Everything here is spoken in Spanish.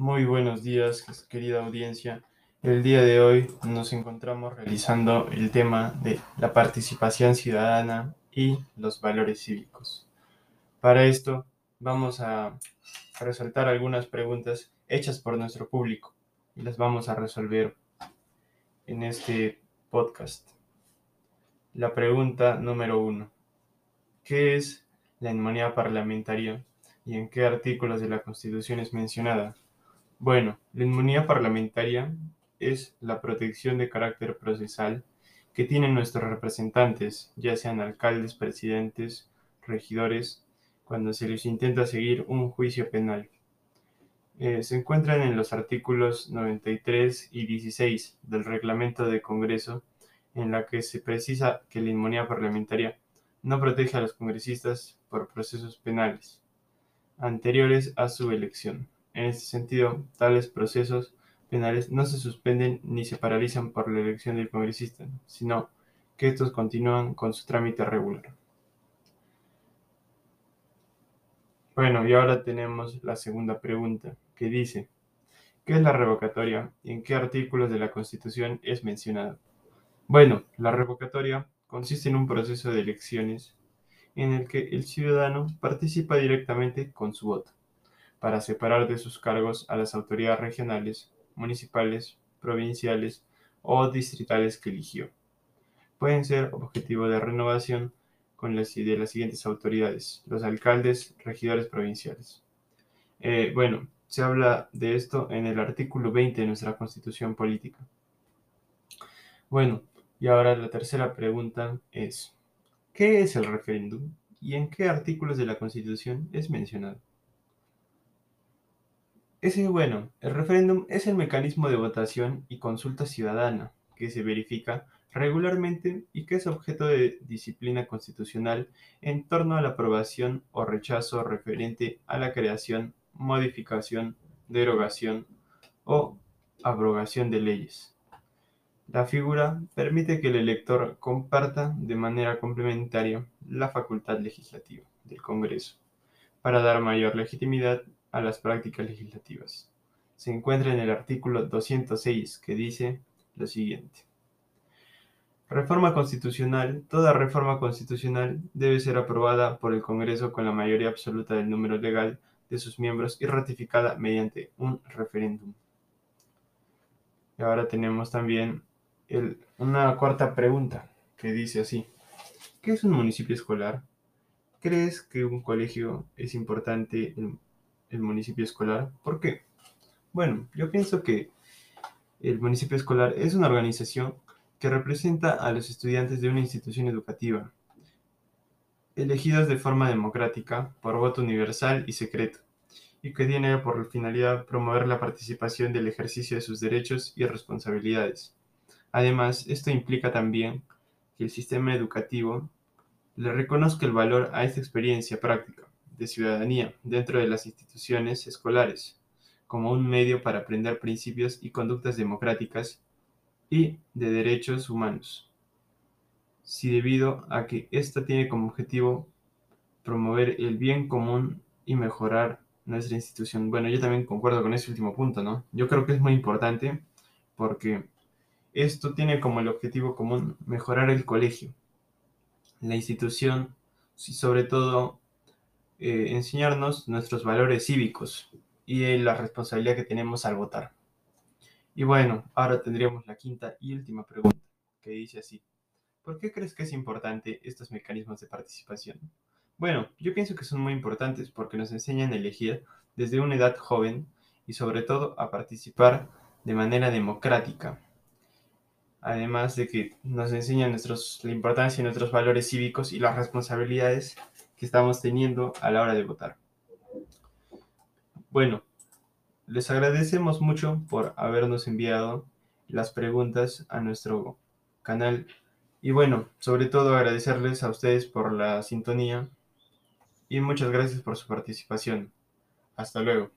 Muy buenos días, querida audiencia. El día de hoy nos encontramos realizando el tema de la participación ciudadana y los valores cívicos. Para esto vamos a resaltar algunas preguntas hechas por nuestro público y las vamos a resolver en este podcast. La pregunta número uno. ¿Qué es la inmunidad parlamentaria y en qué artículos de la Constitución es mencionada? Bueno, la inmunidad parlamentaria es la protección de carácter procesal que tienen nuestros representantes, ya sean alcaldes, presidentes, regidores, cuando se les intenta seguir un juicio penal. Eh, se encuentran en los artículos 93 y 16 del reglamento de Congreso, en la que se precisa que la inmunidad parlamentaria no protege a los congresistas por procesos penales anteriores a su elección. En este sentido, tales procesos penales no se suspenden ni se paralizan por la elección del congresista, sino que estos continúan con su trámite regular. Bueno, y ahora tenemos la segunda pregunta, que dice, ¿qué es la revocatoria y en qué artículos de la Constitución es mencionada? Bueno, la revocatoria consiste en un proceso de elecciones en el que el ciudadano participa directamente con su voto para separar de sus cargos a las autoridades regionales, municipales, provinciales o distritales que eligió. Pueden ser objetivo de renovación con las de las siguientes autoridades, los alcaldes, regidores provinciales. Eh, bueno, se habla de esto en el artículo 20 de nuestra Constitución Política. Bueno, y ahora la tercera pregunta es, ¿qué es el referéndum y en qué artículos de la Constitución es mencionado? Ese bueno, el referéndum es el mecanismo de votación y consulta ciudadana que se verifica regularmente y que es objeto de disciplina constitucional en torno a la aprobación o rechazo referente a la creación, modificación, derogación o abrogación de leyes. La figura permite que el elector comparta de manera complementaria la facultad legislativa del Congreso para dar mayor legitimidad a las prácticas legislativas. Se encuentra en el artículo 206 que dice lo siguiente. Reforma constitucional. Toda reforma constitucional debe ser aprobada por el Congreso con la mayoría absoluta del número legal de sus miembros y ratificada mediante un referéndum. Y ahora tenemos también una cuarta pregunta que dice así. ¿Qué es un municipio escolar? ¿Crees que un colegio es importante el municipio escolar. ¿Por qué? Bueno, yo pienso que el municipio escolar es una organización que representa a los estudiantes de una institución educativa, elegidos de forma democrática por voto universal y secreto, y que tiene por finalidad promover la participación del ejercicio de sus derechos y responsabilidades. Además, esto implica también que el sistema educativo le reconozca el valor a esta experiencia práctica de ciudadanía dentro de las instituciones escolares, como un medio para aprender principios y conductas democráticas y de derechos humanos. Si debido a que ésta tiene como objetivo promover el bien común y mejorar nuestra institución. Bueno, yo también concuerdo con ese último punto, ¿no? Yo creo que es muy importante porque esto tiene como el objetivo común mejorar el colegio, la institución, y sobre todo eh, enseñarnos nuestros valores cívicos y la responsabilidad que tenemos al votar. Y bueno, ahora tendríamos la quinta y última pregunta, que dice así. ¿Por qué crees que es importante estos mecanismos de participación? Bueno, yo pienso que son muy importantes porque nos enseñan a elegir desde una edad joven y sobre todo a participar de manera democrática. Además de que nos enseñan nuestros, la importancia de nuestros valores cívicos y las responsabilidades que estamos teniendo a la hora de votar. Bueno, les agradecemos mucho por habernos enviado las preguntas a nuestro canal y bueno, sobre todo agradecerles a ustedes por la sintonía y muchas gracias por su participación. Hasta luego.